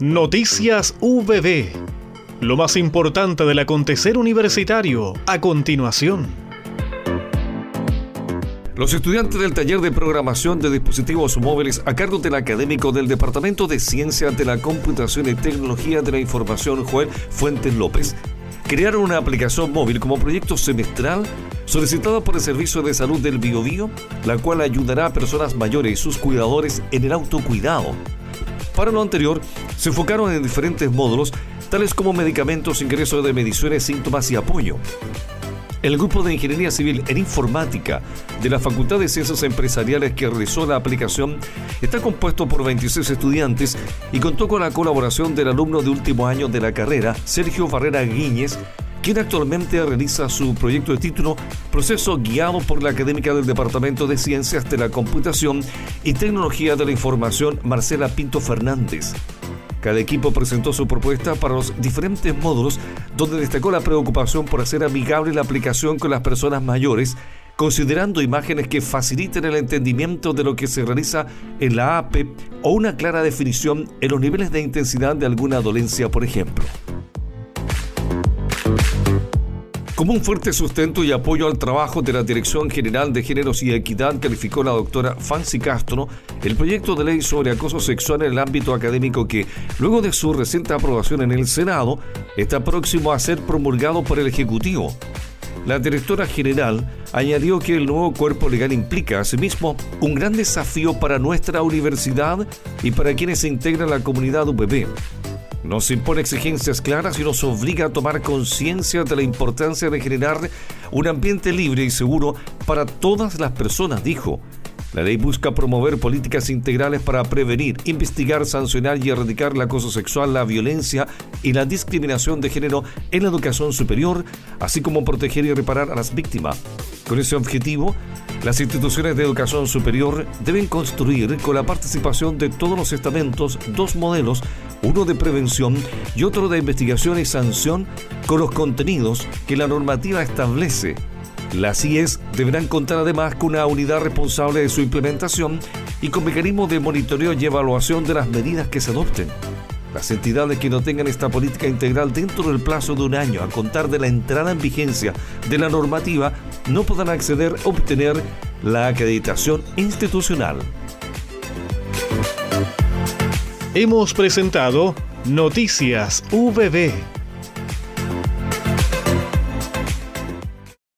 Noticias VB. Lo más importante del acontecer universitario a continuación. Los estudiantes del taller de programación de dispositivos móviles a cargo del académico del Departamento de Ciencias de la Computación y Tecnología de la Información Joel Fuentes López crearon una aplicación móvil como proyecto semestral solicitada por el Servicio de Salud del Biobío, la cual ayudará a personas mayores y sus cuidadores en el autocuidado. Para lo anterior, se enfocaron en diferentes módulos, tales como medicamentos, ingreso de mediciones, síntomas y apoyo. El grupo de Ingeniería Civil en Informática de la Facultad de Ciencias Empresariales que realizó la aplicación está compuesto por 26 estudiantes y contó con la colaboración del alumno de último año de la carrera, Sergio Barrera Guíñez, quien actualmente realiza su proyecto de título Proceso guiado por la académica del Departamento de Ciencias de la Computación y Tecnología de la Información, Marcela Pinto Fernández. Cada equipo presentó su propuesta para los diferentes módulos, donde destacó la preocupación por hacer amigable la aplicación con las personas mayores, considerando imágenes que faciliten el entendimiento de lo que se realiza en la AP o una clara definición en los niveles de intensidad de alguna dolencia, por ejemplo. Como un fuerte sustento y apoyo al trabajo de la Dirección General de Géneros y Equidad, calificó la doctora Fancy Castro el proyecto de ley sobre acoso sexual en el ámbito académico que, luego de su reciente aprobación en el Senado, está próximo a ser promulgado por el Ejecutivo. La directora general añadió que el nuevo cuerpo legal implica, asimismo, un gran desafío para nuestra universidad y para quienes se integran la comunidad UPB nos impone exigencias claras y nos obliga a tomar conciencia de la importancia de generar un ambiente libre y seguro para todas las personas, dijo. La ley busca promover políticas integrales para prevenir, investigar, sancionar y erradicar el acoso sexual, la violencia y la discriminación de género en la educación superior, así como proteger y reparar a las víctimas. Con ese objetivo, las instituciones de educación superior deben construir con la participación de todos los estamentos dos modelos, uno de prevención y otro de investigación y sanción con los contenidos que la normativa establece las CIES deberán contar además con una unidad responsable de su implementación y con mecanismos de monitoreo y evaluación de las medidas que se adopten. Las entidades que no tengan esta política integral dentro del plazo de un año a contar de la entrada en vigencia de la normativa no podrán acceder a obtener la acreditación institucional. Hemos presentado Noticias VB